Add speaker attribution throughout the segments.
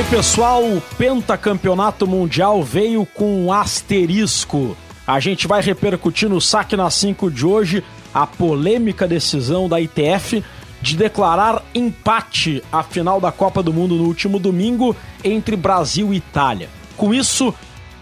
Speaker 1: aí, pessoal, o pentacampeonato mundial veio com um asterisco. A gente vai repercutir no saque na 5 de hoje a polêmica decisão da ITF de declarar empate a final da Copa do Mundo no último domingo entre Brasil e Itália. Com isso,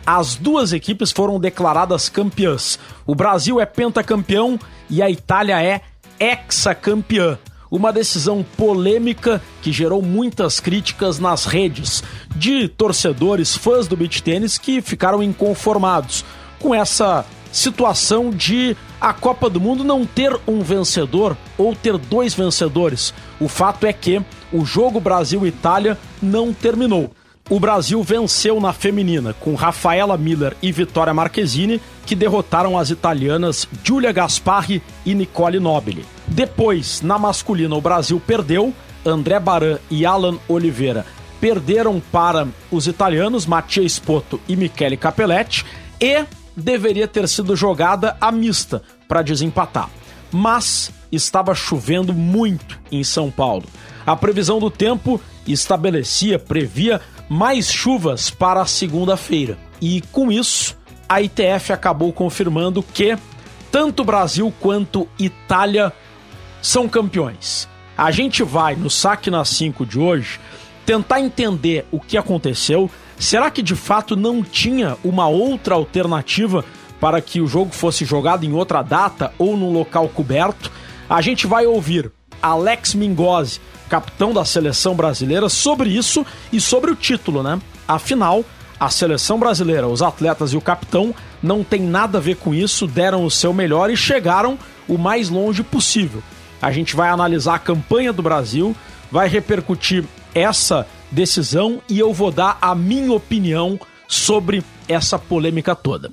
Speaker 1: as duas equipes foram declaradas campeãs. O Brasil é pentacampeão e a Itália é hexacampeã. Uma decisão polêmica que gerou muitas críticas nas redes de torcedores, fãs do beach tênis que ficaram inconformados com essa situação de a Copa do Mundo não ter um vencedor ou ter dois vencedores. O fato é que o jogo Brasil-Itália não terminou. O Brasil venceu na feminina com Rafaela Miller e Vitória Marquezine, que derrotaram as italianas Giulia Gasparri e Nicole Nobili. Depois, na masculina, o Brasil perdeu. André Baran e Alan Oliveira perderam para os italianos Mattia Spoto e Michele Capelletti. E deveria ter sido jogada a mista para desempatar. Mas estava chovendo muito em São Paulo. A previsão do tempo estabelecia, previa mais chuvas para segunda-feira. E com isso, a ITF acabou confirmando que tanto Brasil quanto Itália são campeões. A gente vai no saque na 5 de hoje tentar entender o que aconteceu, Será que de fato não tinha uma outra alternativa para que o jogo fosse jogado em outra data ou num local coberto? A gente vai ouvir Alex Mingozzi, capitão da seleção brasileira, sobre isso e sobre o título, né? Afinal, a seleção brasileira, os atletas e o capitão não tem nada a ver com isso, deram o seu melhor e chegaram o mais longe possível. A gente vai analisar a campanha do Brasil, vai repercutir essa decisão e eu vou dar a minha opinião sobre essa polêmica toda.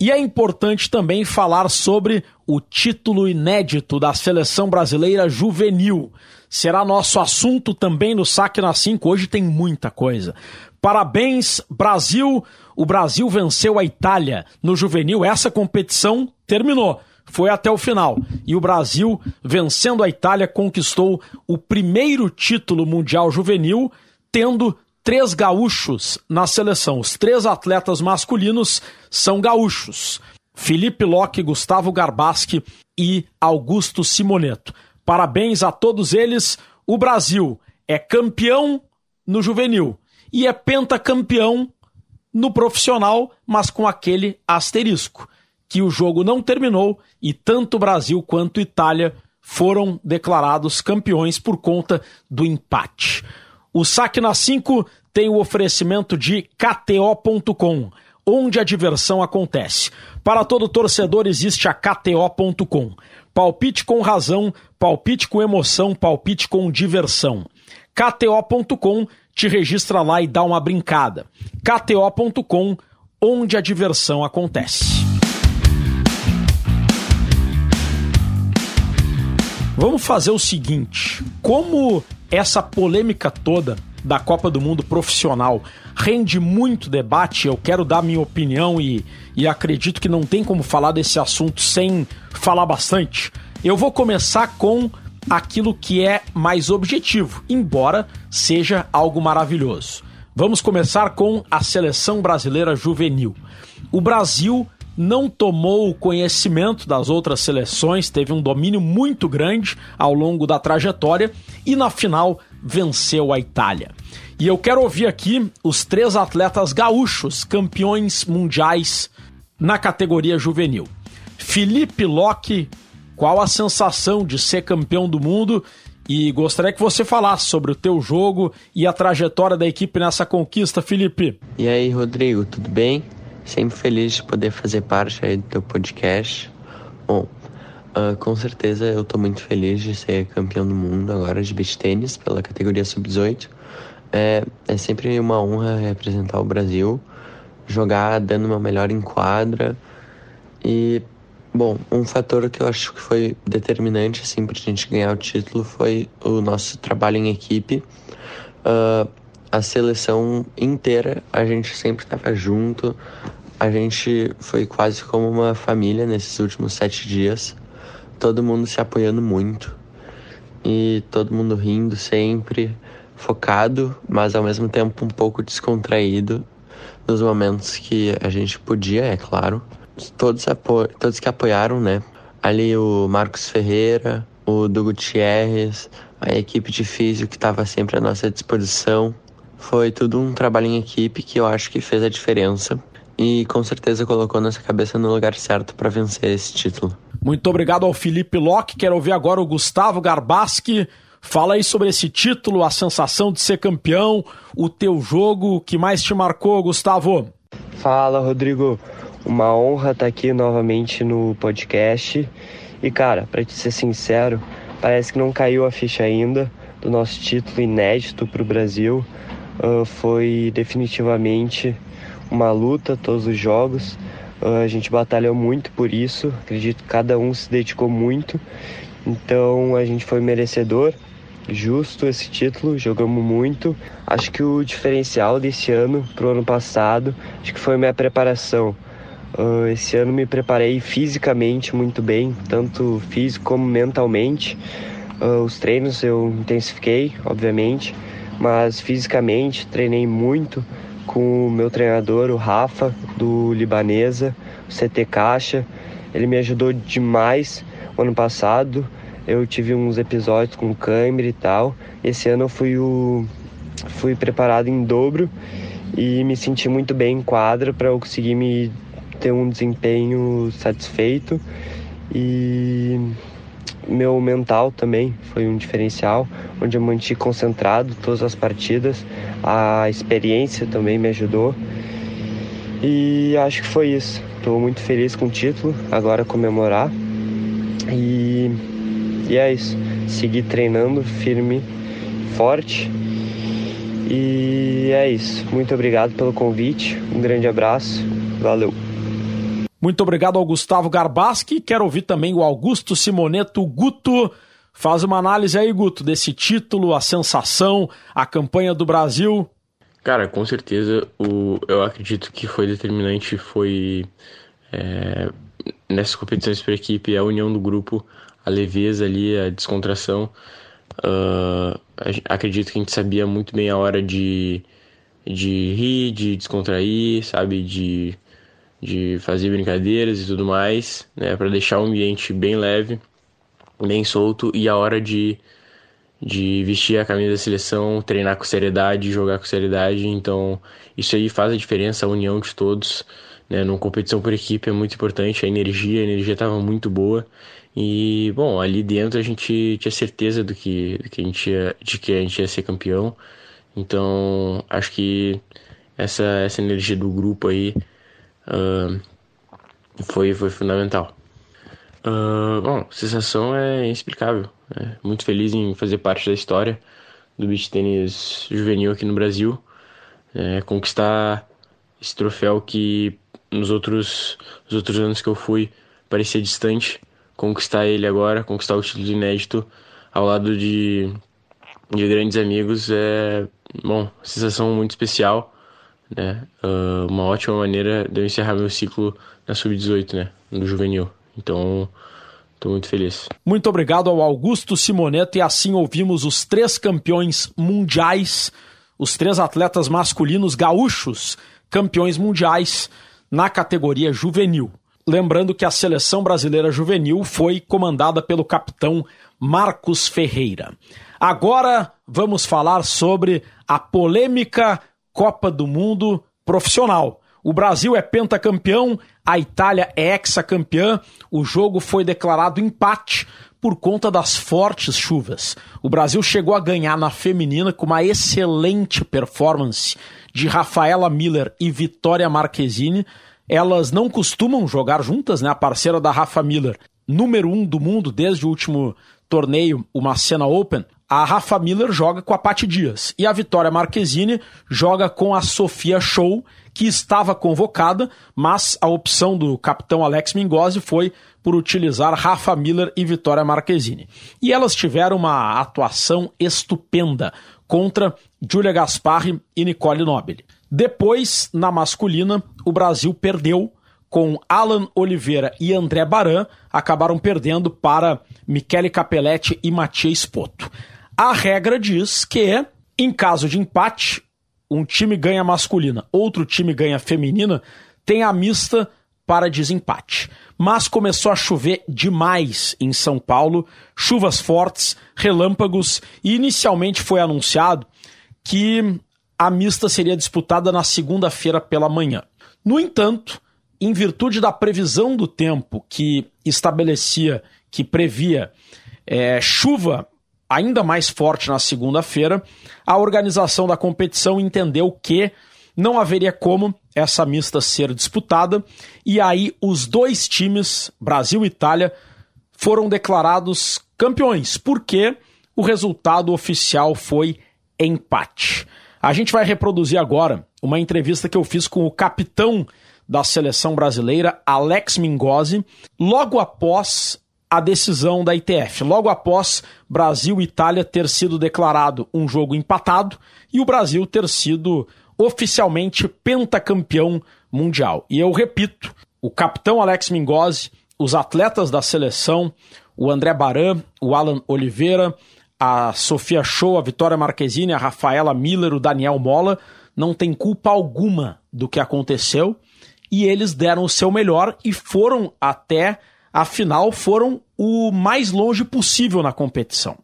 Speaker 1: E é importante também falar sobre o título inédito da seleção brasileira juvenil. Será nosso assunto também no Saque na 5. Hoje tem muita coisa. Parabéns, Brasil! O Brasil venceu a Itália no juvenil. Essa competição terminou. Foi até o final. E o Brasil, vencendo a Itália, conquistou o primeiro título mundial juvenil tendo três gaúchos na seleção. Os três atletas masculinos são gaúchos. Felipe Locke, Gustavo Garbaschi e Augusto Simoneto. Parabéns a todos eles. O Brasil é campeão no juvenil e é pentacampeão no profissional, mas com aquele asterisco, que o jogo não terminou e tanto Brasil quanto Itália foram declarados campeões por conta do empate. O Saque na 5 tem o oferecimento de KTO.com, onde a diversão acontece. Para todo torcedor existe a KTO.com. Palpite com razão, palpite com emoção, palpite com diversão. KTO.com te registra lá e dá uma brincada. KTO.com, onde a diversão acontece. Vamos fazer o seguinte: como essa polêmica toda da Copa do Mundo profissional rende muito debate. Eu quero dar minha opinião e, e acredito que não tem como falar desse assunto sem falar bastante. Eu vou começar com aquilo que é mais objetivo, embora seja algo maravilhoso. Vamos começar com a seleção brasileira juvenil. O Brasil não tomou conhecimento das outras seleções, teve um domínio muito grande ao longo da trajetória e na final venceu a Itália. E eu quero ouvir aqui os três atletas gaúchos, campeões mundiais na categoria juvenil. Felipe Locke, qual a sensação de ser campeão do mundo? E gostaria que você falasse sobre o teu jogo e a trajetória da equipe nessa conquista, Felipe.
Speaker 2: E aí, Rodrigo, tudo bem? Sempre feliz de poder fazer parte aí do teu podcast. Bom, uh, com certeza eu estou muito feliz de ser campeão do mundo agora de beach tênis pela categoria sub-18. É, é sempre uma honra representar o Brasil, jogar dando uma melhor enquadra e Bom, um fator que eu acho que foi determinante assim, para a gente ganhar o título foi o nosso trabalho em equipe. Uh, a seleção inteira, a gente sempre estava junto, a gente foi quase como uma família nesses últimos sete dias, todo mundo se apoiando muito e todo mundo rindo sempre, focado, mas ao mesmo tempo um pouco descontraído nos momentos que a gente podia, é claro. Todos, todos que apoiaram, né? Ali o Marcos Ferreira, o do Gutierrez, a equipe de físico que estava sempre à nossa disposição. Foi tudo um trabalho em equipe que eu acho que fez a diferença e com certeza colocou nossa cabeça no lugar certo para vencer esse título.
Speaker 1: Muito obrigado ao Felipe Locke. Quero ouvir agora o Gustavo Garbaski. Fala aí sobre esse título, a sensação de ser campeão, o teu jogo, o que mais te marcou, Gustavo?
Speaker 3: Fala, Rodrigo. Uma honra estar aqui novamente no podcast. E cara, para te ser sincero, parece que não caiu a ficha ainda do nosso título inédito para o Brasil. Uh, foi definitivamente uma luta todos os jogos. Uh, a gente batalhou muito por isso. Acredito que cada um se dedicou muito. Então a gente foi merecedor justo esse título, jogamos muito. Acho que o diferencial desse ano pro ano passado, acho que foi minha preparação. Uh, esse ano me preparei fisicamente muito bem, tanto físico como mentalmente. Uh, os treinos eu intensifiquei, obviamente, mas fisicamente treinei muito com o meu treinador, o Rafa, do Libanesa, o CT Caixa. Ele me ajudou demais o ano passado eu tive uns episódios com câmera e tal. Esse ano eu fui, o, fui preparado em dobro e me senti muito bem em quadra para eu conseguir me ter um desempenho satisfeito e meu mental também foi um diferencial, onde eu mantive concentrado todas as partidas, a experiência também me ajudou e acho que foi isso. Estou muito feliz com o título, agora comemorar e e é isso. Seguir treinando firme, forte. E é isso. Muito obrigado pelo convite. Um grande abraço. Valeu.
Speaker 1: Muito obrigado ao Gustavo Garbaski. Quero ouvir também o Augusto Simoneto Guto. Faz uma análise aí, Guto, desse título, a sensação, a campanha do Brasil.
Speaker 4: Cara, com certeza, o, eu acredito que foi determinante, foi é, nessas competições por equipe, a união do grupo, a leveza ali, a descontração. Uh, acredito que a gente sabia muito bem a hora de, de rir, de descontrair, sabe? De, de fazer brincadeiras e tudo mais, né? Para deixar o ambiente bem leve, bem solto e a hora de, de vestir a camisa da seleção, treinar com seriedade, jogar com seriedade. Então, isso aí faz a diferença, a união de todos. Né? Numa competição por equipe é muito importante, a energia, a energia estava muito boa e, bom, ali dentro a gente tinha certeza do que, do que a gente ia, de que a gente ia ser campeão. Então, acho que essa, essa energia do grupo aí uh, foi, foi fundamental. Uh, bom, sensação é inexplicável. Né? Muito feliz em fazer parte da história do beach tênis juvenil aqui no Brasil. É, conquistar esse troféu que nos outros, nos outros anos que eu fui parecia distante conquistar ele agora, conquistar o título inédito ao lado de, de grandes amigos é, bom, sensação muito especial, né? Uh, uma ótima maneira de eu encerrar meu ciclo na Sub-18, né? No juvenil. Então, estou muito feliz.
Speaker 1: Muito obrigado ao Augusto Simoneto e assim ouvimos os três campeões mundiais, os três atletas masculinos gaúchos, campeões mundiais na categoria juvenil. Lembrando que a seleção brasileira juvenil foi comandada pelo capitão Marcos Ferreira. Agora vamos falar sobre a polêmica Copa do Mundo profissional. O Brasil é pentacampeão, a Itália é hexacampeã. O jogo foi declarado empate por conta das fortes chuvas. O Brasil chegou a ganhar na feminina com uma excelente performance de Rafaela Miller e Vitória Marquezine, elas não costumam jogar juntas, né? A parceira da Rafa Miller, número um do mundo desde o último torneio, o Macena Open, a Rafa Miller joga com a Paty Dias e a Vitória Marquezine joga com a Sofia Show, que estava convocada, mas a opção do capitão Alex Mingozzi foi por utilizar Rafa Miller e Vitória Marquezine. E elas tiveram uma atuação estupenda contra Julia Gasparri e Nicole Nobile. Depois, na masculina, o Brasil perdeu com Alan Oliveira e André Baran, acabaram perdendo para Michele Capelletti e Matias Poto. A regra diz que Em caso de empate, um time ganha masculina, outro time ganha feminina, tem a mista para desempate. Mas começou a chover demais em São Paulo, chuvas fortes, relâmpagos, e inicialmente foi anunciado que a mista seria disputada na segunda-feira pela manhã. No entanto, em virtude da previsão do tempo que estabelecia, que previa é, chuva ainda mais forte na segunda-feira, a organização da competição entendeu que não haveria como essa mista ser disputada, e aí os dois times, Brasil e Itália, foram declarados campeões, porque o resultado oficial foi empate. A gente vai reproduzir agora uma entrevista que eu fiz com o capitão da seleção brasileira, Alex Mingozzi, logo após a decisão da ITF, logo após Brasil e Itália ter sido declarado um jogo empatado e o Brasil ter sido oficialmente pentacampeão mundial. E eu repito, o capitão Alex Mingozzi, os atletas da seleção, o André Baran, o Alan Oliveira, a Sofia Show, a Vitória Marquezine, a Rafaela Miller, o Daniel Mola, não tem culpa alguma do que aconteceu e eles deram o seu melhor e foram até a final, foram o mais longe possível na competição.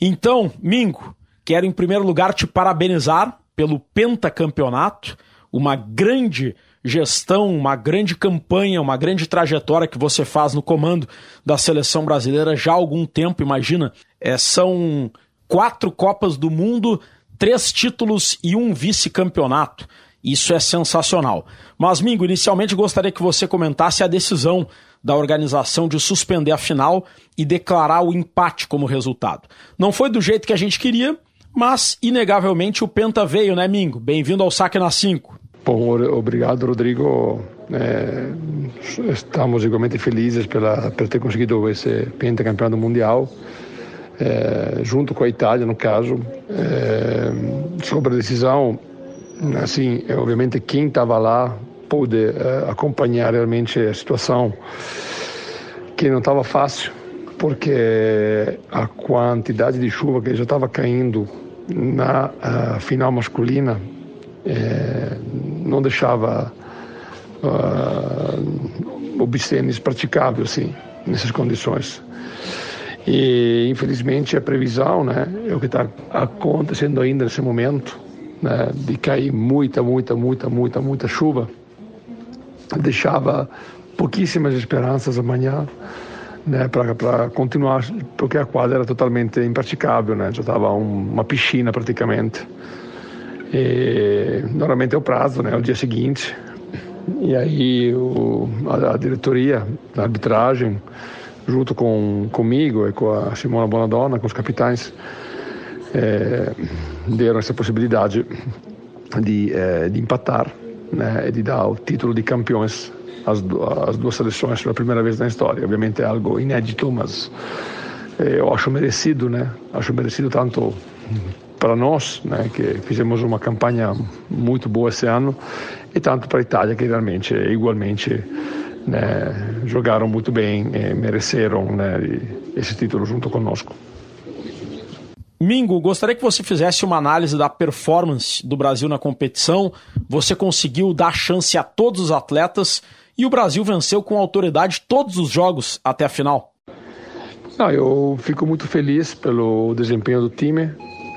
Speaker 1: Então, Mingo, quero em primeiro lugar te parabenizar pelo pentacampeonato, uma grande gestão, uma grande campanha, uma grande trajetória que você faz no comando da seleção brasileira já há algum tempo, imagina. É, são quatro Copas do Mundo, três títulos e um vice-campeonato. Isso é sensacional. Mas, Mingo, inicialmente gostaria que você comentasse a decisão da organização de suspender a final e declarar o empate como resultado. Não foi do jeito que a gente queria, mas inegavelmente o Penta veio, né, Mingo? Bem-vindo ao Saque na 5.
Speaker 5: Bom, obrigado, Rodrigo. É, estamos igualmente felizes pela, por ter conseguido esse pentacampeonato mundial, é, junto com a Itália, no caso. É, sobre a decisão, assim, é, obviamente quem estava lá pôde é, acompanhar realmente a situação, que não estava fácil, porque a quantidade de chuva que já estava caindo na final masculina é, não deixava uh, o bistênis praticável assim, nessas condições. E infelizmente a previsão né, é o que está acontecendo ainda nesse momento, né, de cair muita, muita, muita, muita, muita chuva, deixava pouquíssimas esperanças amanhã né, para continuar, porque a quadra era totalmente impraticável, né, já estava um, uma piscina praticamente. E, normalmente é o prazo, né, o dia seguinte. E aí o, a, a diretoria, a arbitragem, junto com comigo e com a Simona Bonadonna, com os capitães, é, deram essa possibilidade de, é, de empatar né, de dar o título de campeões às, às duas seleções pela primeira vez na história. Obviamente é algo inédito, mas eu acho merecido, né? Acho merecido tanto para nós, né, que fizemos uma campanha muito boa esse ano, e tanto para a Itália, que realmente, igualmente, né, jogaram muito bem e mereceram né, esse título junto conosco.
Speaker 1: Mingo, gostaria que você fizesse uma análise da performance do Brasil na competição. Você conseguiu dar chance a todos os atletas e o Brasil venceu com autoridade todos os jogos até a final.
Speaker 5: Eu fico muito feliz pelo desempenho do time.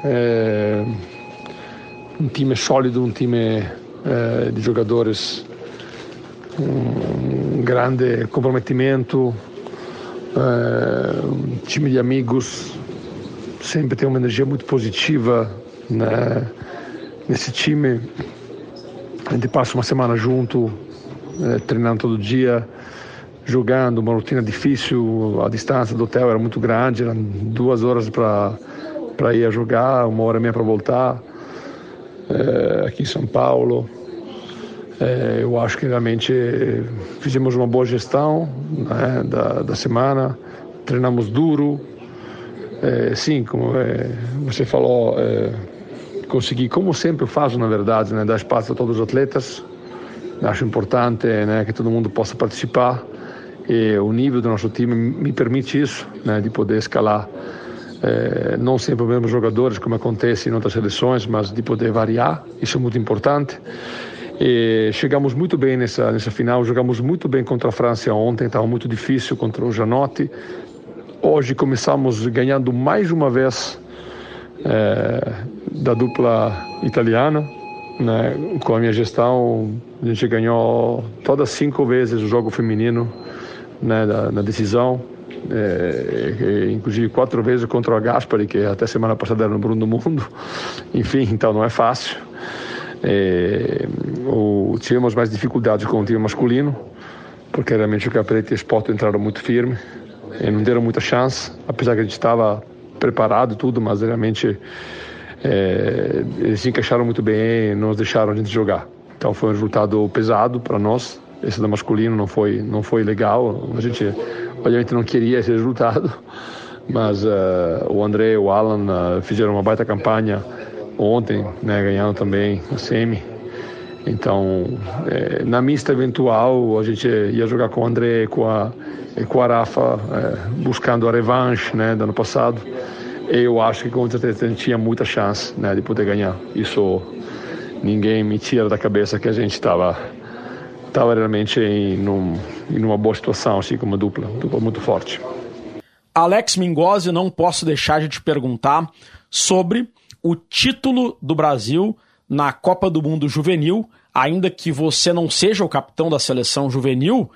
Speaker 5: É um time sólido, um time é, de jogadores um grande comprometimento, é, um time de amigos, sempre tem uma energia muito positiva né? nesse time. A gente passa uma semana junto, é, treinando todo dia, jogando, uma rotina difícil, a distância do hotel era muito grande, eram duas horas para ir a jogar, uma hora e meia para voltar, é, aqui em São Paulo. É, eu acho que realmente fizemos uma boa gestão né, da, da semana, treinamos duro. É, sim, como é, você falou, é, consegui, como sempre faço na verdade, né, dar espaço a todos os atletas. Acho importante né, que todo mundo possa participar e o nível do nosso time me permite isso, né, de poder escalar é, não sempre os mesmos jogadores, como acontece em outras seleções, mas de poder variar, isso é muito importante. E chegamos muito bem nessa, nessa final, jogamos muito bem contra a França ontem, estava muito difícil contra o Janotti. Hoje começamos ganhando mais uma vez é, da dupla italiana, né? com a minha gestão, a gente ganhou todas cinco vezes o jogo feminino né, na, na decisão é, inclusive quatro vezes contra o Gaspari, que até semana passada era no Bruno do Mundo. Enfim, então não é fácil. É, o, tivemos mais dificuldades com o time masculino, porque realmente o Caprete e o Sport entraram muito firme e não deram muita chance, apesar que a gente estava preparado tudo, mas realmente é, eles se encaixaram muito bem e nos deixaram a gente jogar. Então foi um resultado pesado para nós. Esse do masculino não foi não foi legal. A gente Obviamente não queria esse resultado, mas uh, o André e o Alan uh, fizeram uma baita campanha ontem, né, ganhando também a semi. Então, eh, na mista eventual, a gente ia jogar com o André com a, com a Rafa, eh, buscando a revanche né, do ano passado. Eu acho que com certeza a gente tinha muita chance né, de poder ganhar. Isso ninguém me tira da cabeça que a gente estava estava realmente em, num, em uma boa situação, assim, como dupla, dupla muito forte.
Speaker 1: Alex Mingozzi, não posso deixar de te perguntar sobre o título do Brasil na Copa do Mundo Juvenil, ainda que você não seja o capitão da seleção juvenil,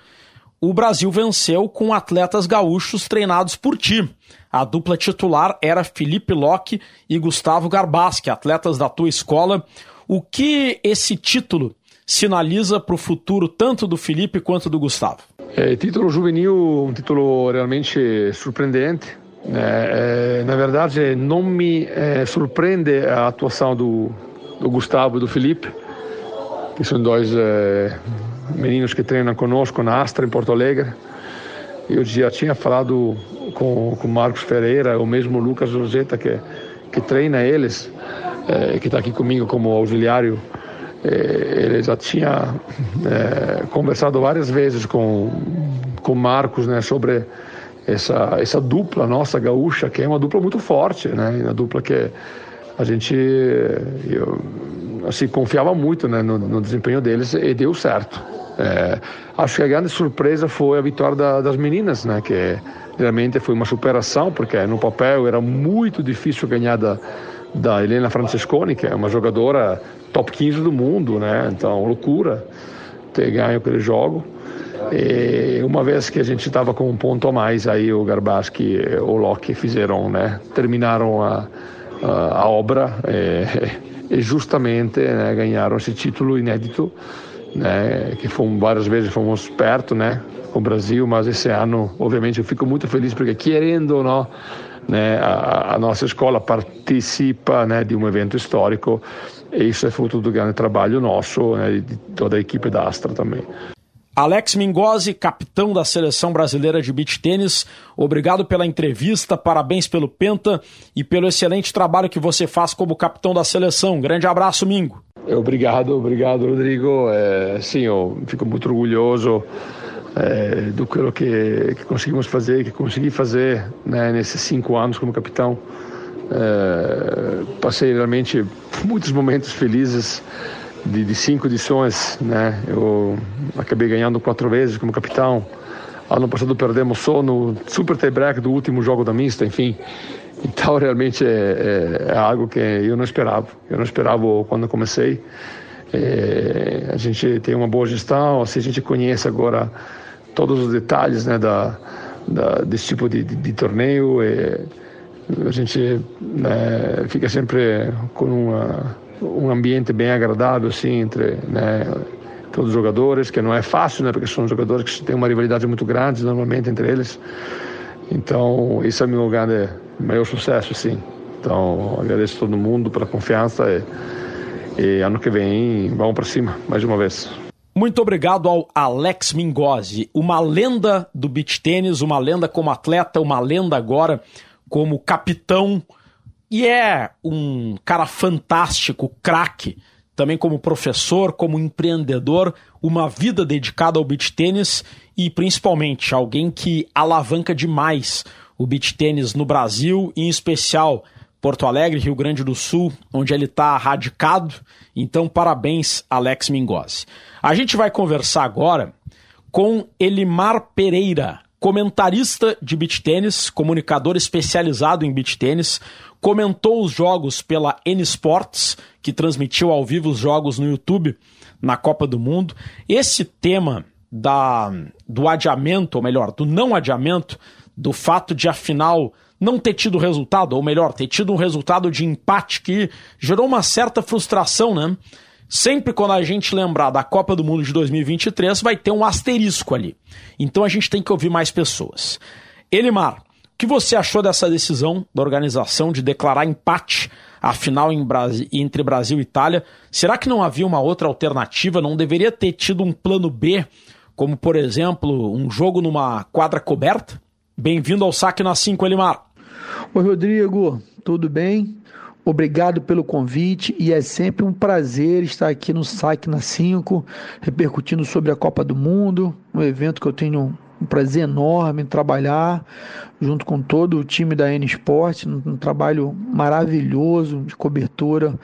Speaker 1: o Brasil venceu com atletas gaúchos treinados por ti. A dupla titular era Felipe Locke e Gustavo Garbaschi, atletas da tua escola. O que esse título sinaliza para o futuro tanto do Felipe quanto do Gustavo?
Speaker 5: É, título juvenil, um título realmente surpreendente. É, é, na verdade, não me é, surpreende a atuação do, do Gustavo e do Felipe, que são dois é, meninos que treinam conosco na Astra, em Porto Alegre. Eu já tinha falado com o Marcos Ferreira, o mesmo Lucas Rosetta, que, que treina eles, é, que está aqui comigo como auxiliário é, ele já tinha conversado várias vezes com com Marcos, né, sobre essa essa dupla nossa gaúcha, que é uma dupla muito forte, né, uma dupla que a gente eu, assim confiava muito, né, no, no desempenho deles e deu certo. É, acho que a grande surpresa foi a vitória da, das meninas, né, que realmente foi uma superação, porque no papel era muito difícil ganhar da da Helena Francesconi, que é uma jogadora top 15 do mundo, né? Então, loucura ter ganho aquele jogo. E uma vez que a gente estava com um ponto a mais, aí o Garbaschi e o Locke fizeram, né? Terminaram a, a, obra e, e justamente né, ganharam esse título inédito, né? Que fomos, várias vezes fomos perto, né? Com o Brasil, mas esse ano, obviamente, eu fico muito feliz porque querendo ou não né, a, a, nossa escola participa né, de um evento histórico e isso é fruto do grande trabalho nosso né, e de toda a equipe da Astra também.
Speaker 1: Alex Mingozzi, capitão da seleção brasileira de beach tênis, obrigado pela entrevista, parabéns pelo Penta e pelo excelente trabalho que você faz como capitão da seleção. Grande abraço, Mingo.
Speaker 5: Obrigado, obrigado, Rodrigo. É, sim, eu fico muito orgulhoso é, do que, que, conseguimos fazer, que consegui fazer né, nesses cinco anos como capitão. É, passei realmente muitos momentos felizes de, de, cinco edições, né? Eu acabei ganhando quatro vezes como capitão. Ano passado perdemos só no super tie-break do último jogo da mista, enfim. Então realmente é, é, é, algo que eu não esperava. Eu não esperava quando comecei. É, a gente tem uma boa gestão, assim, a gente conhece agora todos os detalhes né, da, da desse tipo de, de, de torneio. E a gente né, fica sempre com uma, um ambiente bem agradável assim, entre né, todos os jogadores, que não é fácil, né, porque são jogadores que têm uma rivalidade muito grande normalmente entre eles. Então, isso é meu grande, maior sucesso, sim. Então, agradeço a todo mundo pela confiança e, e ano que vem vamos para cima, mais uma vez.
Speaker 1: Muito obrigado ao Alex Mingozzi, uma lenda do beach tênis, uma lenda como atleta, uma lenda agora como capitão. E é um cara fantástico, craque, também como professor, como empreendedor, uma vida dedicada ao beach tênis e principalmente alguém que alavanca demais o beach tênis no Brasil, em especial Porto Alegre, Rio Grande do Sul, onde ele está radicado. Então, parabéns, Alex Mingozzi. A gente vai conversar agora com Elimar Pereira, comentarista de beach tênis, comunicador especializado em beach tênis, comentou os jogos pela N Sports, que transmitiu ao vivo os jogos no YouTube na Copa do Mundo. Esse tema da, do adiamento, ou melhor, do não adiamento, do fato de afinal não ter tido resultado, ou melhor, ter tido um resultado de empate que gerou uma certa frustração, né? Sempre quando a gente lembrar da Copa do Mundo de 2023, vai ter um asterisco ali. Então a gente tem que ouvir mais pessoas. Elimar, que você achou dessa decisão da organização de declarar empate a final entre Brasil e Itália? Será que não havia uma outra alternativa? Não deveria ter tido um plano B, como por exemplo, um jogo numa quadra coberta? Bem-vindo ao Saque na 5, Elimar.
Speaker 6: Oi, Rodrigo, tudo bem? Obrigado pelo convite e é sempre um prazer estar aqui no Saque na 5, repercutindo sobre a Copa do Mundo, um evento que eu tenho um prazer enorme trabalhar junto com todo o time da N Sport, um, trabalho maravilhoso de cobertura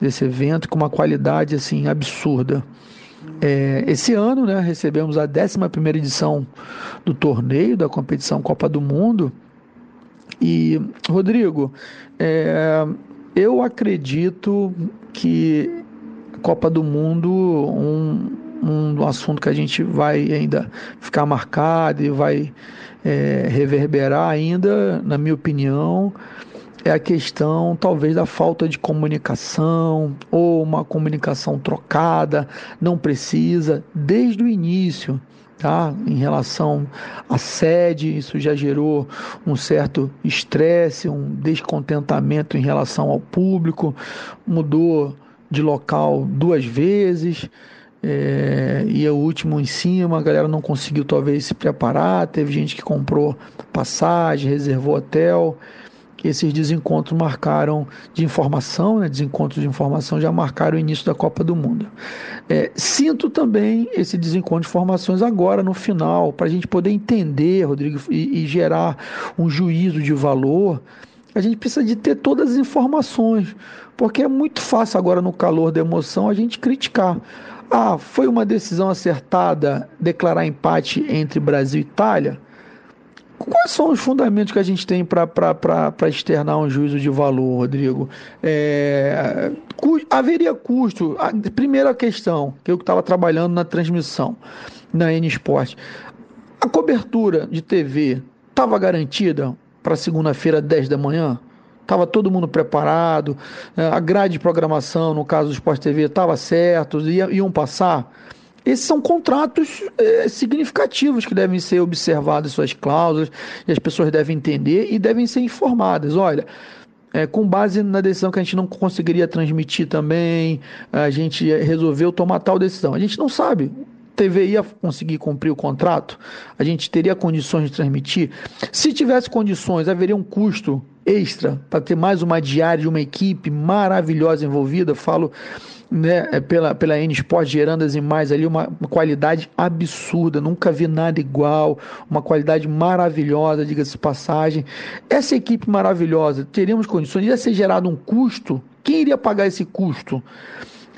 Speaker 6: desse evento com uma qualidade assim absurda. É, esse ano, né, recebemos a 11 edição do torneio da competição Copa do Mundo. E, Rodrigo, é, eu acredito que Copa do Mundo, um, um assunto que a gente vai ainda ficar marcado e vai é, reverberar ainda, na minha opinião, é a questão talvez da falta de comunicação ou uma comunicação trocada, não precisa, desde o início. Tá? Em relação à sede, isso já gerou um certo estresse, um descontentamento em relação ao público, mudou de local duas vezes. É, e o último em cima, a galera não conseguiu talvez se preparar, teve gente que comprou passagem, reservou hotel esses desencontros marcaram de informação, né, desencontros de informação já marcaram o início da Copa do Mundo. É, sinto também esse desencontro de informações agora no final, para a gente poder entender, Rodrigo, e, e gerar um juízo de valor. A gente precisa de ter todas as informações, porque é muito fácil agora no calor da emoção a gente criticar. Ah, foi uma decisão acertada declarar empate entre Brasil e Itália? Quais são os fundamentos que a gente tem para externar um juízo de valor, Rodrigo? É, haveria custo? A primeira questão, que eu estava trabalhando na transmissão na N Sport. A cobertura de TV estava garantida para segunda-feira, 10 da manhã? Estava todo mundo preparado? É, a grade de programação, no caso do Sport TV, estava certo? Iam passar? Esses são contratos é, significativos que devem ser observados suas cláusulas e as pessoas devem entender e devem ser informadas. Olha, é, com base na decisão que a gente não conseguiria transmitir também, a gente resolveu tomar tal decisão. A gente não sabe. TV ia conseguir cumprir o contrato? A gente teria condições de transmitir? Se tivesse condições, haveria um custo extra para ter mais uma diária de uma equipe maravilhosa envolvida. Falo né, é pela, pela N Sport gerando as imagens ali uma, uma, qualidade absurda, nunca vi nada igual, uma qualidade maravilhosa, diga-se passagem. Essa equipe maravilhosa, teríamos condições, ia ser gerado um custo, quem iria pagar esse custo?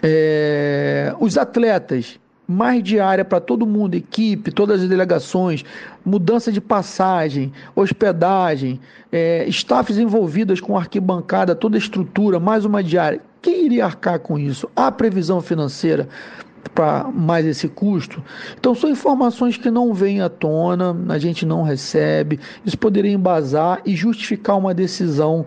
Speaker 6: É, os atletas, mais diária para todo mundo, equipe, todas as delegações, mudança de passagem, hospedagem, é, staffs envolvidas com arquibancada, toda a estrutura, mais uma diária. Quem iria arcar com isso? Há previsão financeira para mais esse custo? Então, são informações que não vêm à tona, a gente não recebe. Isso poderia embasar e justificar uma decisão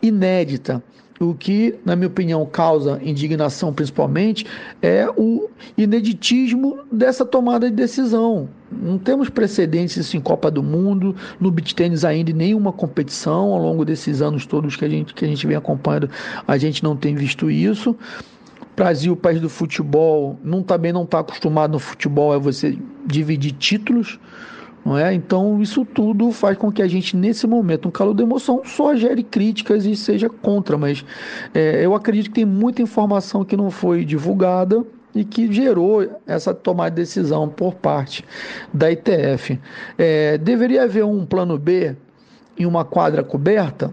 Speaker 6: inédita. O que, na minha opinião, causa indignação principalmente é o ineditismo dessa tomada de decisão. Não temos precedentes isso em Copa do Mundo, no beat tênis ainda em nenhuma competição ao longo desses anos todos que a gente, que a gente vem acompanhando, a gente não tem visto isso. Brasil, país do futebol, não também não está acostumado no futebol é você dividir títulos não é? Então isso tudo faz com que a gente nesse momento, no calor da emoção, só gere críticas e seja contra, mas é, eu acredito que tem muita informação que não foi divulgada e que gerou essa tomada de decisão por parte da ITF. É, deveria haver um plano B em uma quadra coberta,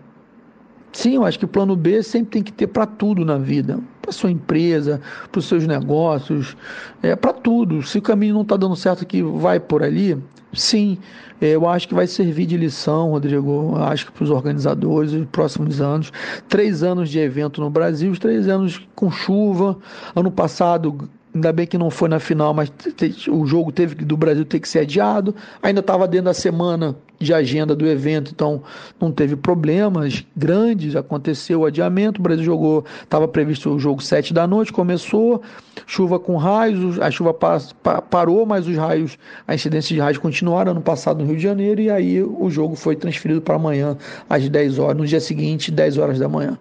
Speaker 6: sim, eu acho que o plano B sempre tem que ter para tudo na vida, para sua empresa, para os seus negócios, é para tudo. Se o caminho não está dando certo que vai por ali, sim, é, eu acho que vai servir de lição, Rodrigo. Eu acho que para os organizadores, nos próximos anos, três anos de evento no Brasil, os três anos com chuva. Ano passado Ainda bem que não foi na final, mas o jogo teve do Brasil ter que ser adiado. Ainda estava dentro da semana de agenda do evento, então não teve problemas grandes. Aconteceu o adiamento. O Brasil jogou, estava previsto o jogo 7 da noite, começou, chuva com raios, a chuva parou, mas os raios, a incidência de raios continuaram ano passado no Rio de Janeiro, e aí o jogo foi transferido para amanhã, às 10 horas, no dia seguinte, 10 horas da manhã.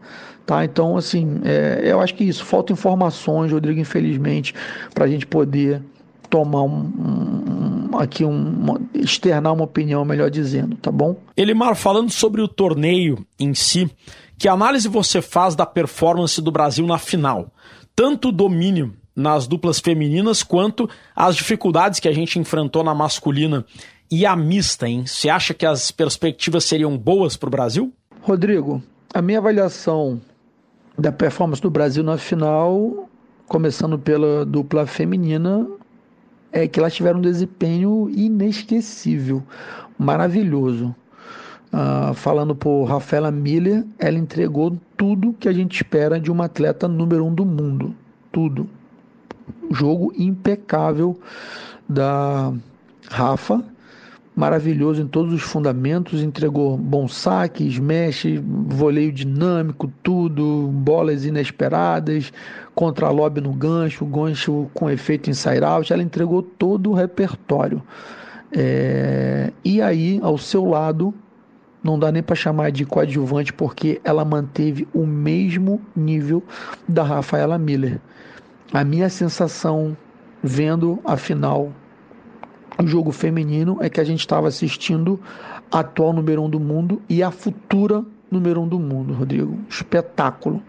Speaker 6: Tá? Então, assim, é, eu acho que isso, falta informações, Rodrigo, infelizmente, para a gente poder tomar um, um aqui um, externar uma opinião, melhor dizendo, tá bom?
Speaker 1: Elimar, falando sobre o torneio em si, que análise você faz da performance do Brasil na final? Tanto o domínio nas duplas femininas quanto as dificuldades que a gente enfrentou na masculina e a mista, hein? Você acha que as perspectivas seriam boas para o Brasil?
Speaker 6: Rodrigo, a minha avaliação da performance do Brasil na final, começando pela dupla feminina, é que elas tiveram um desempenho inesquecível, maravilhoso. Uh, falando por Rafaela Miller, ela entregou tudo que a gente espera de uma atleta número um do mundo. Tudo. Jogo impecável da Rafa maravilhoso em todos os fundamentos, entregou bons saques, mexe, voleio dinâmico, tudo, bolas inesperadas, contra-lobe no gancho, gancho com efeito inside-out, ela entregou todo o repertório. É... E aí, ao seu lado, não dá nem para chamar de coadjuvante, porque ela manteve o mesmo nível da Rafaela Miller. A minha sensação vendo a final o jogo feminino é que a gente estava assistindo a atual número um do mundo e a futura número um do mundo, Rodrigo. Espetáculo.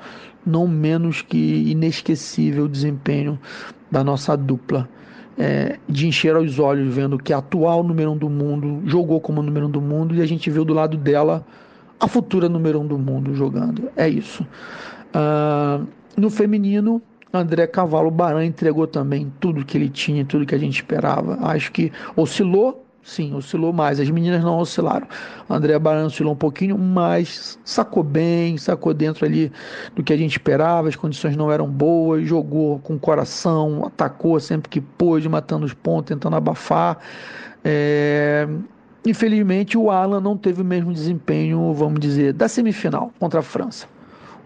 Speaker 6: Não menos que inesquecível o desempenho da nossa dupla. É, de encher os olhos vendo que a atual número um do mundo jogou como número um do mundo e a gente viu do lado dela a futura número um do mundo jogando. É isso. Uh, no feminino, André Cavalo Baran entregou também tudo que ele tinha, tudo que a gente esperava. Acho que oscilou, sim, oscilou mais. As meninas não oscilaram. André Baran oscilou um pouquinho, mas sacou bem, sacou dentro ali do que a gente esperava. As condições não eram boas, jogou com coração, atacou sempre que pôde, matando os pontos, tentando abafar. É... Infelizmente, o Alan não teve o mesmo desempenho, vamos dizer, da semifinal contra a França.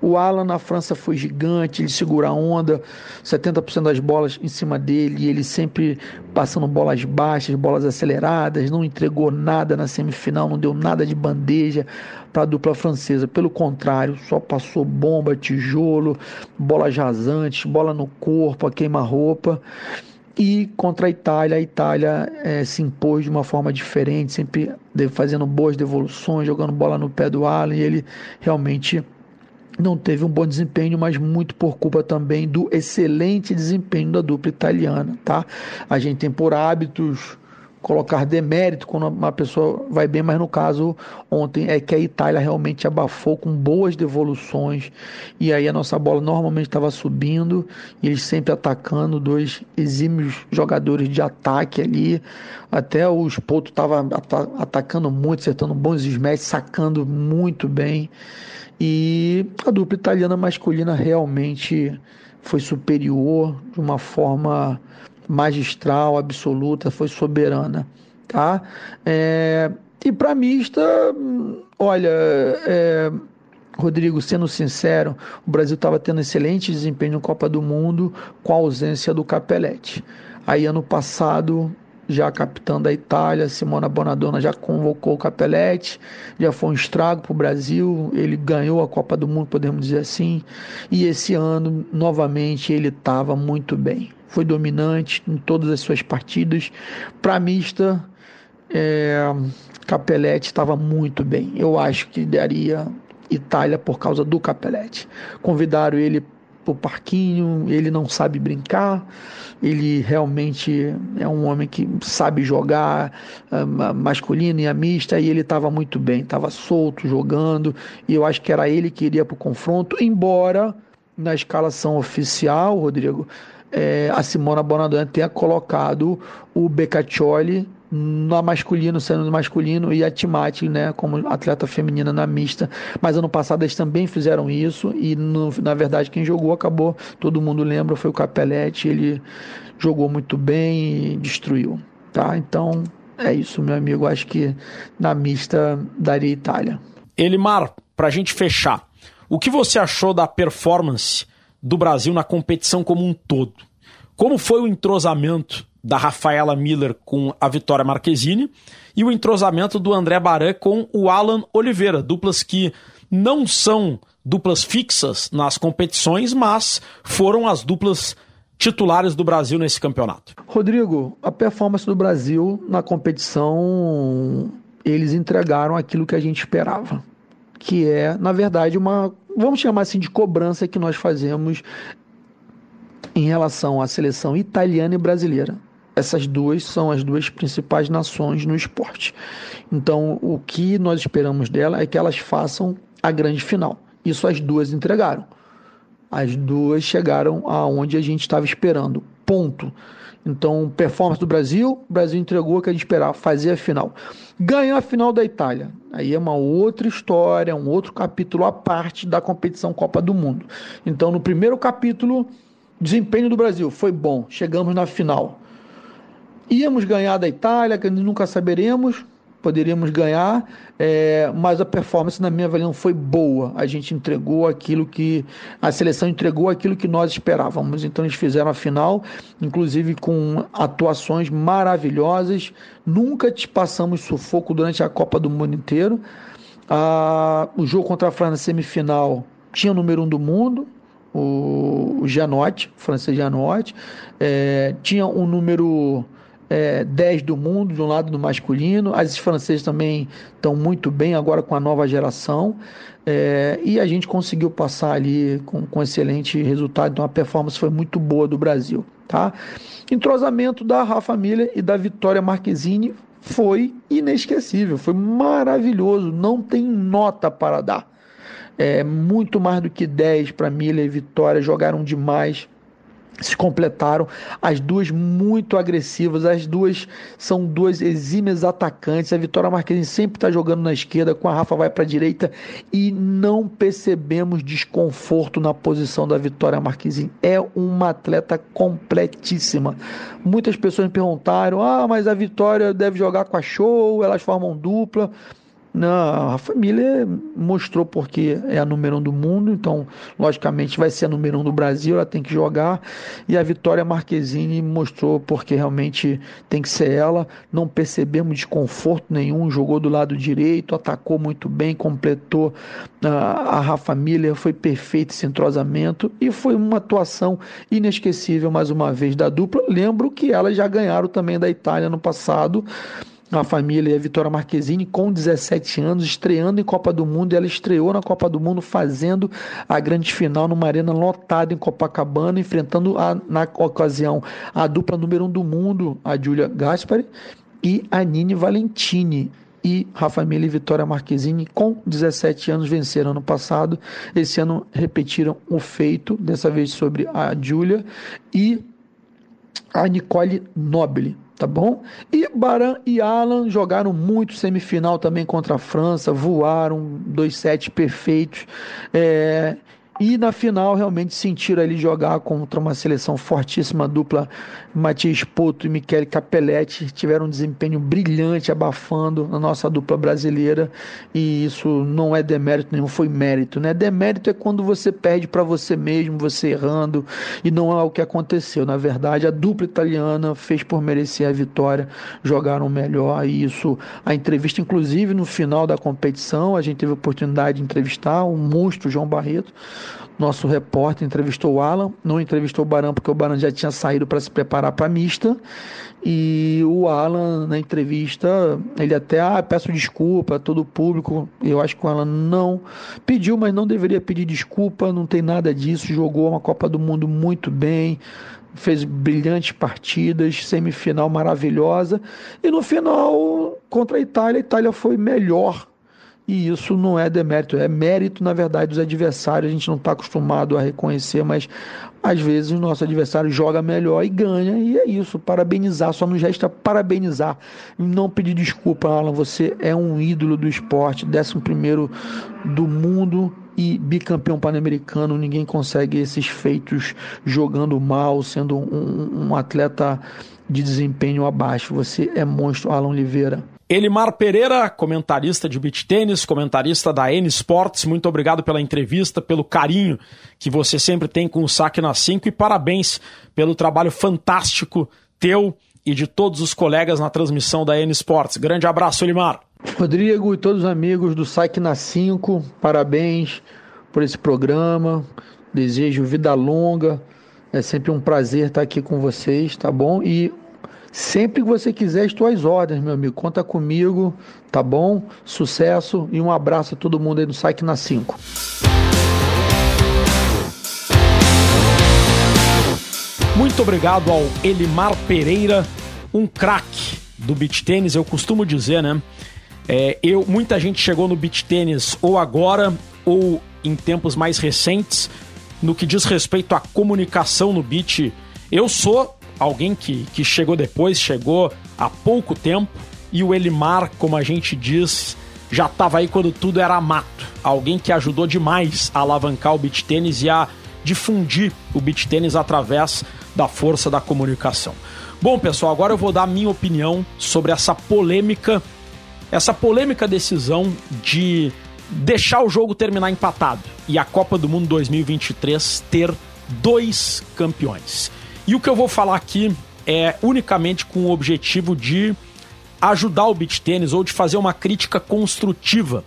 Speaker 6: O Alan na França foi gigante, ele segura a onda, 70% das bolas em cima dele, ele sempre passando bolas baixas, bolas aceleradas, não entregou nada na semifinal, não deu nada de bandeja para a dupla francesa. Pelo contrário, só passou bomba, tijolo, bolas rasantes, bola no corpo, a queima-roupa. E contra a Itália, a Itália é, se impôs de uma forma diferente, sempre fazendo boas devoluções, jogando bola no pé do Alan, e ele realmente não teve um bom desempenho, mas muito por culpa também do excelente desempenho da dupla italiana, tá? A gente tem por hábitos colocar demérito quando uma pessoa vai bem, mas no caso ontem é que a Itália realmente abafou com boas devoluções e aí a nossa bola normalmente estava subindo e eles sempre atacando, dois exímios jogadores de ataque ali, até o Spoto estava atacando muito, acertando bons smash, sacando muito bem. E a dupla italiana masculina realmente foi superior de uma forma magistral, absoluta, foi soberana, tá? É, e para mista, olha, é, Rodrigo, sendo sincero, o Brasil estava tendo excelente desempenho na Copa do Mundo com a ausência do Capelete. Aí ano passado já capitã da Itália, Simona Bonadonna já convocou o Capelletti, já foi um estrago para o Brasil, ele ganhou a Copa do Mundo, podemos dizer assim, e esse ano, novamente, ele estava muito bem. Foi dominante em todas as suas partidas. Para mista, é, estava muito bem. Eu acho que daria Itália por causa do Capelletti. Convidaram ele pro parquinho, ele não sabe brincar, ele realmente é um homem que sabe jogar uh, masculino e a mista, e ele estava muito bem, estava solto, jogando, e eu acho que era ele que iria para o confronto, embora na escalação oficial, Rodrigo, é, a Simona Bonadan tenha colocado o Beccaccioli na masculino, sendo no masculino, e a Timati, né, como atleta feminina na mista. Mas ano passado eles também fizeram isso, e no, na verdade quem jogou acabou, todo mundo lembra, foi o Capelletti, ele jogou muito bem e destruiu, tá? Então é isso, meu amigo, acho que na mista daria Itália.
Speaker 1: Elimar, para a gente fechar, o que você achou da performance do Brasil na competição como um todo? Como foi o entrosamento da Rafaela Miller com a Vitória Marquezine e o entrosamento do André Baran com o Alan Oliveira, duplas que não são duplas fixas nas competições, mas foram as duplas titulares do Brasil nesse campeonato.
Speaker 6: Rodrigo, a performance do Brasil na competição, eles entregaram aquilo que a gente esperava, que é, na verdade, uma, vamos chamar assim de cobrança que nós fazemos em relação à seleção italiana e brasileira essas duas são as duas principais nações no esporte. Então, o que nós esperamos dela é que elas façam a grande final. Isso as duas entregaram. As duas chegaram aonde a gente estava esperando. Ponto. Então, performance do Brasil, o Brasil entregou o que a gente esperava, fazer a final. Ganhar a final da Itália. Aí é uma outra história, um outro capítulo à parte da competição Copa do Mundo. Então, no primeiro capítulo, desempenho do Brasil foi bom, chegamos na final. Íamos ganhar da Itália, que nunca saberemos, poderíamos ganhar, é, mas a performance, na minha avaliação, foi boa. A gente entregou aquilo que. A seleção entregou aquilo que nós esperávamos. Então, eles fizeram a final, inclusive com atuações maravilhosas. Nunca te passamos sufoco durante a Copa do Mundo inteiro. Ah, o jogo contra a França, semifinal, tinha o número um do mundo, o, o o francês Janotti. É, tinha um número é, 10 do mundo, de um lado no masculino. As francesas também estão muito bem agora com a nova geração. É, e a gente conseguiu passar ali com, com excelente resultado. Então a performance foi muito boa do Brasil. Tá? Entrosamento da Rafa Miller e da Vitória Marquezine foi inesquecível, foi maravilhoso. Não tem nota para dar. É, muito mais do que 10 para Miller e Vitória, jogaram demais se completaram, as duas muito agressivas, as duas são duas exímias atacantes. A Vitória Marquezine sempre está jogando na esquerda, com a Rafa vai para a direita e não percebemos desconforto na posição da Vitória Marquezine. É uma atleta completíssima. Muitas pessoas me perguntaram: ah, mas a Vitória deve jogar com a Show, elas formam dupla. Não, a família mostrou porque é a número um do mundo, então, logicamente, vai ser a número um do Brasil, ela tem que jogar. E a Vitória Marquezine mostrou porque realmente tem que ser ela. Não percebemos desconforto nenhum, jogou do lado direito, atacou muito bem, completou a, a Rafa Miller, foi perfeito esse entrosamento e foi uma atuação inesquecível mais uma vez da dupla. Lembro que elas já ganharam também da Itália no passado a família, a Vitória Marquezine, com 17 anos, estreando em Copa do Mundo. Ela estreou na Copa do Mundo fazendo a grande final numa arena lotada em Copacabana, enfrentando a, na ocasião a dupla número um do mundo, a Giulia Gaspari e a Nini Valentini. E Rafa Miller e Vitória Marquezine, com 17 anos, venceram ano passado. Esse ano repetiram o feito, dessa vez sobre a Giulia e a Nicole Nobile tá bom? E Baran e Alan jogaram muito semifinal também contra a França, voaram, dois sets perfeitos. É, e na final realmente sentiram ali jogar contra uma seleção fortíssima, dupla Matias Poto e Michele Capelletti tiveram um desempenho brilhante, abafando a nossa dupla brasileira, e isso não é demérito nenhum, foi mérito, né? Demérito é quando você perde para você mesmo, você errando, e não é o que aconteceu. Na verdade, a dupla italiana fez por merecer a vitória, jogaram melhor, e isso, a entrevista, inclusive no final da competição, a gente teve a oportunidade de entrevistar o monstro João Barreto nosso repórter entrevistou o Alan, não entrevistou o Barão porque o Barão já tinha saído para se preparar para a mista. E o Alan, na entrevista, ele até, ah, peço desculpa a todo o público. Eu acho que o Alan não pediu, mas não deveria pedir desculpa, não tem nada disso. Jogou uma Copa do Mundo muito bem, fez brilhantes partidas, semifinal maravilhosa. E no final, contra a Itália, a Itália foi melhor e isso não é demérito, é mérito, na verdade, dos adversários. A gente não está acostumado a reconhecer, mas às vezes o nosso adversário joga melhor e ganha, e é isso. Parabenizar, só nos resta parabenizar. Não pedir desculpa, Alan. Você é um ídolo do esporte, décimo primeiro do mundo e bicampeão pan-americano. Ninguém consegue esses feitos jogando mal, sendo um, um atleta de desempenho abaixo. Você é monstro, Alan Oliveira.
Speaker 1: Elimar Pereira, comentarista de beach tênis, comentarista da N Sports, muito obrigado pela entrevista, pelo carinho que você sempre tem com o Saque na 5 e parabéns pelo trabalho fantástico teu e de todos os colegas na transmissão da N Sports. Grande abraço, Elimar.
Speaker 6: Rodrigo e todos os amigos do Saque na 5, parabéns por esse programa. Desejo vida longa. É sempre um prazer estar aqui com vocês, tá bom? E Sempre que você quiser, estou às ordens, meu amigo. Conta comigo, tá bom? Sucesso e um abraço a todo mundo aí no Site na 5.
Speaker 1: Muito obrigado ao Elimar Pereira, um craque do beach tênis, eu costumo dizer, né? É, eu, muita gente chegou no beach tênis ou agora ou em tempos mais recentes, no que diz respeito à comunicação no beach. Eu sou alguém que, que chegou depois, chegou há pouco tempo, e o Elimar, como a gente diz, já estava aí quando tudo era mato. Alguém que ajudou demais a alavancar o beat tênis e a difundir o beat tênis através da força da comunicação. Bom, pessoal, agora eu vou dar a minha opinião sobre essa polêmica, essa polêmica decisão de deixar o jogo terminar empatado e a Copa do Mundo 2023 ter dois campeões. E o que eu vou falar aqui é unicamente com o objetivo de ajudar o beach tênis ou de fazer uma crítica construtiva.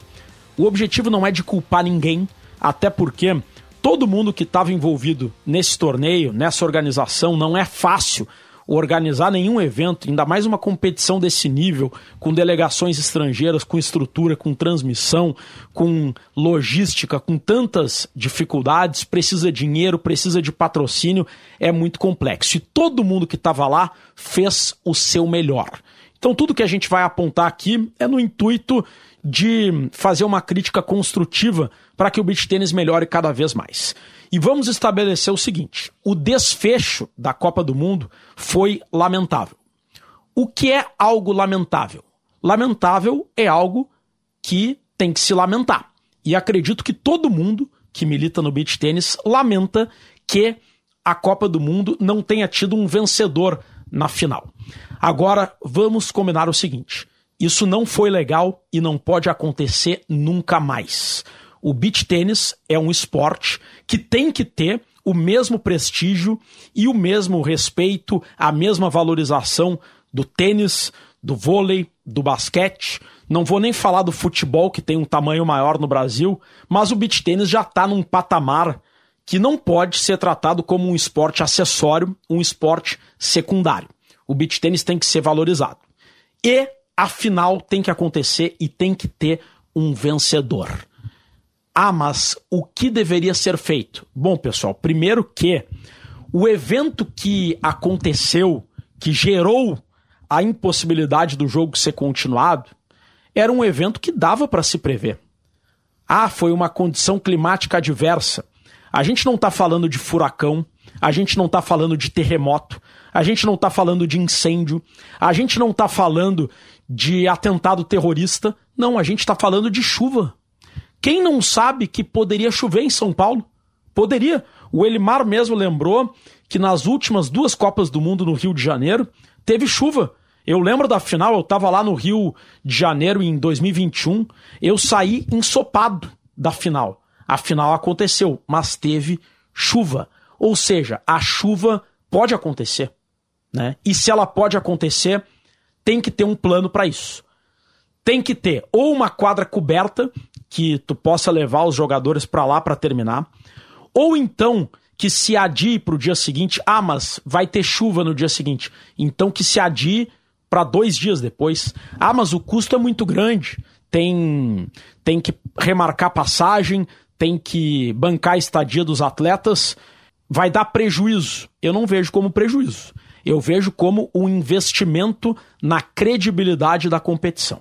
Speaker 1: O objetivo não é de culpar ninguém, até porque todo mundo que estava envolvido nesse torneio, nessa organização, não é fácil organizar nenhum evento, ainda mais uma competição desse nível, com delegações estrangeiras, com estrutura, com transmissão, com logística, com tantas dificuldades, precisa de dinheiro, precisa de patrocínio, é muito complexo. E todo mundo que estava lá fez o seu melhor. Então, tudo que a gente vai apontar aqui é no intuito de fazer uma crítica construtiva para que o beach tênis melhore cada vez mais. E vamos estabelecer o seguinte: o desfecho da Copa do Mundo foi lamentável. O que é algo lamentável? Lamentável é algo que tem que se lamentar. E acredito que todo mundo que milita no beach tênis lamenta que a Copa do Mundo não tenha tido um vencedor na final. Agora, vamos combinar o seguinte: isso não foi legal e não pode acontecer nunca mais o beach tênis é um esporte que tem que ter o mesmo prestígio e o mesmo respeito, a mesma valorização do tênis, do vôlei, do basquete. Não vou nem falar do futebol, que tem um tamanho maior no Brasil, mas o beach tênis já está num patamar que não pode ser tratado como um esporte acessório, um esporte secundário. O beach tênis tem que ser valorizado. E a final tem que acontecer e tem que ter um vencedor. Ah, mas o que deveria ser feito? Bom, pessoal, primeiro que o evento que aconteceu, que gerou a impossibilidade do jogo ser continuado, era um evento que dava para se prever. Ah, foi uma condição climática adversa. A gente não está falando de furacão, a gente não está falando de terremoto, a gente não está falando de incêndio, a gente não está falando de atentado terrorista, não, a gente está falando de chuva. Quem não sabe que poderia chover em São Paulo? Poderia. O Elimar mesmo lembrou que nas últimas duas Copas do Mundo no Rio de Janeiro teve chuva. Eu lembro da final, eu estava lá no Rio de Janeiro em 2021, eu saí ensopado da final. A final aconteceu, mas teve chuva. Ou seja, a chuva pode acontecer, né? E se ela pode acontecer, tem que ter um plano para isso. Tem que ter ou uma quadra coberta que tu possa levar os jogadores para lá para terminar, Ou então que se adie para o dia seguinte. Ah, mas vai ter chuva no dia seguinte. Então que se adie para dois dias depois. Ah, mas o custo é muito grande. Tem, tem que remarcar passagem, tem que bancar a estadia dos atletas. Vai dar prejuízo. Eu não vejo como prejuízo. Eu vejo como um investimento na credibilidade da competição.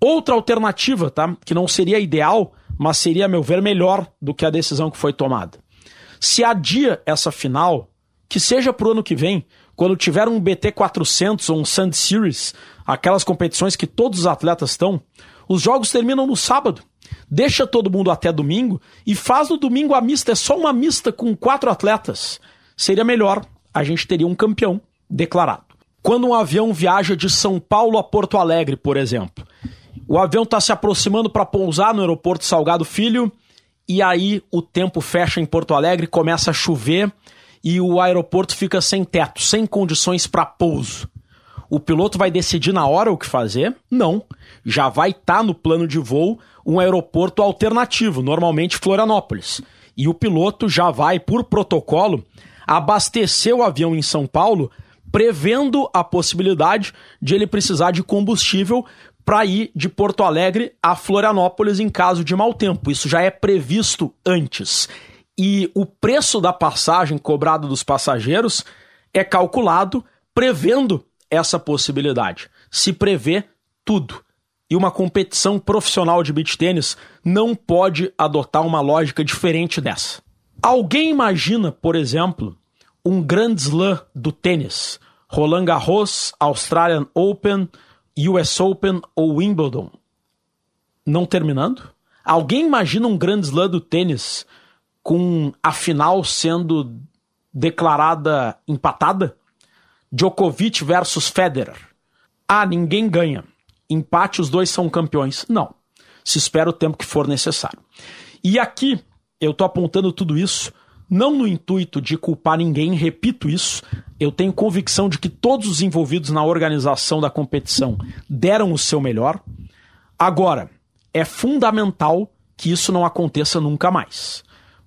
Speaker 1: Outra alternativa, tá? Que não seria ideal, mas seria, a meu ver, melhor do que a decisão que foi tomada se adia essa final, que seja para o ano que vem, quando tiver um BT 400 ou um Sand Series, aquelas competições que todos os atletas estão, os jogos terminam no sábado. Deixa todo mundo até domingo e faz no domingo a mista. É só uma mista com quatro atletas. Seria melhor, a gente teria um campeão declarado. Quando um avião viaja de São Paulo a Porto Alegre, por exemplo, o avião está se aproximando para pousar no aeroporto Salgado Filho e aí o tempo fecha em Porto Alegre, começa a chover e o aeroporto fica sem teto, sem condições para pouso. O piloto vai decidir na hora o que fazer? Não. Já vai estar tá no plano de voo um aeroporto alternativo, normalmente Florianópolis. E o piloto já vai, por protocolo, abastecer o avião em São Paulo, prevendo a possibilidade de ele precisar de combustível para ir de Porto Alegre a Florianópolis em caso de mau tempo. Isso já é previsto antes. E o preço da passagem cobrado dos passageiros é calculado prevendo essa possibilidade. Se prevê tudo. E uma competição profissional de beach tênis não pode adotar uma lógica diferente dessa. Alguém imagina, por exemplo, um Grand Slam do tênis, Roland Garros, Australian Open, US Open ou Wimbledon não terminando? Alguém imagina um grande slam do tênis com a final sendo declarada empatada? Djokovic versus Federer. Ah, ninguém ganha. Empate, os dois são campeões. Não. Se espera o tempo que for necessário. E aqui eu tô apontando tudo isso não no intuito de culpar ninguém, repito isso, eu tenho convicção de que todos os envolvidos na organização da competição deram o seu melhor. Agora, é fundamental que isso não aconteça nunca mais.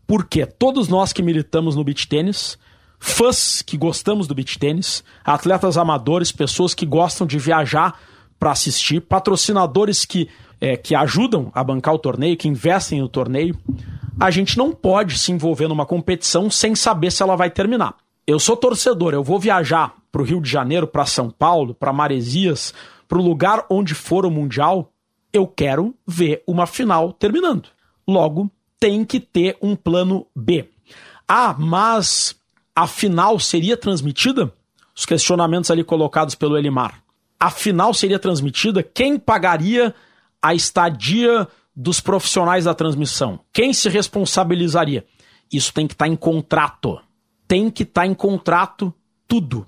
Speaker 1: Porque todos nós que militamos no beach tênis, fãs que gostamos do beach tênis, atletas amadores, pessoas que gostam de viajar para assistir, patrocinadores que, é, que ajudam a bancar o torneio, que investem no torneio, a gente não pode se envolver numa competição sem saber se ela vai terminar. Eu sou torcedor, eu vou viajar para o Rio de Janeiro, para São Paulo, para Maresias, para o lugar onde for o Mundial, eu quero ver uma final terminando. Logo, tem que ter um plano B. Ah, mas a final seria transmitida? Os questionamentos ali colocados pelo Elimar. A final seria transmitida? Quem pagaria a estadia dos profissionais da transmissão? Quem se responsabilizaria? Isso tem que estar tá em contrato. Tem que estar tá em contrato tudo.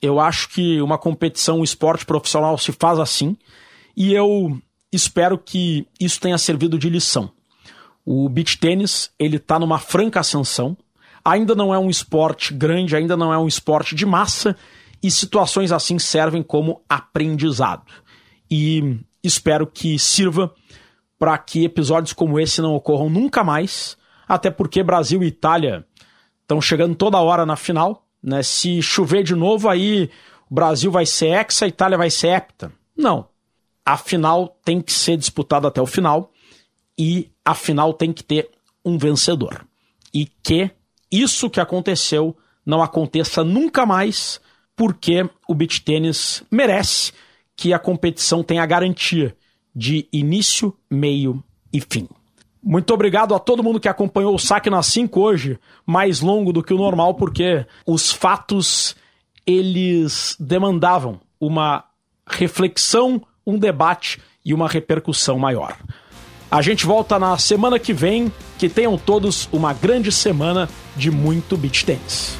Speaker 1: Eu acho que uma competição, um esporte profissional se faz assim e eu espero que isso tenha servido de lição. O beach tênis, ele está numa franca ascensão. Ainda não é um esporte grande, ainda não é um esporte de massa e situações assim servem como aprendizado. E espero que sirva para que episódios como esse não ocorram nunca mais, até porque Brasil e Itália estão chegando toda hora na final. Né? Se chover de novo, aí o Brasil vai ser hexa, a Itália vai ser hepta. Não. A final tem que ser disputada até o final e a final tem que ter um vencedor. E que isso que aconteceu não aconteça nunca mais, porque o beach tênis merece que a competição tenha garantia de início, meio e fim. Muito obrigado a todo mundo que acompanhou o Saque na 5 hoje, mais longo do que o normal, porque os fatos eles demandavam uma reflexão, um debate e uma repercussão maior. A gente volta na semana que vem. Que tenham todos uma grande semana de muito beach tennis.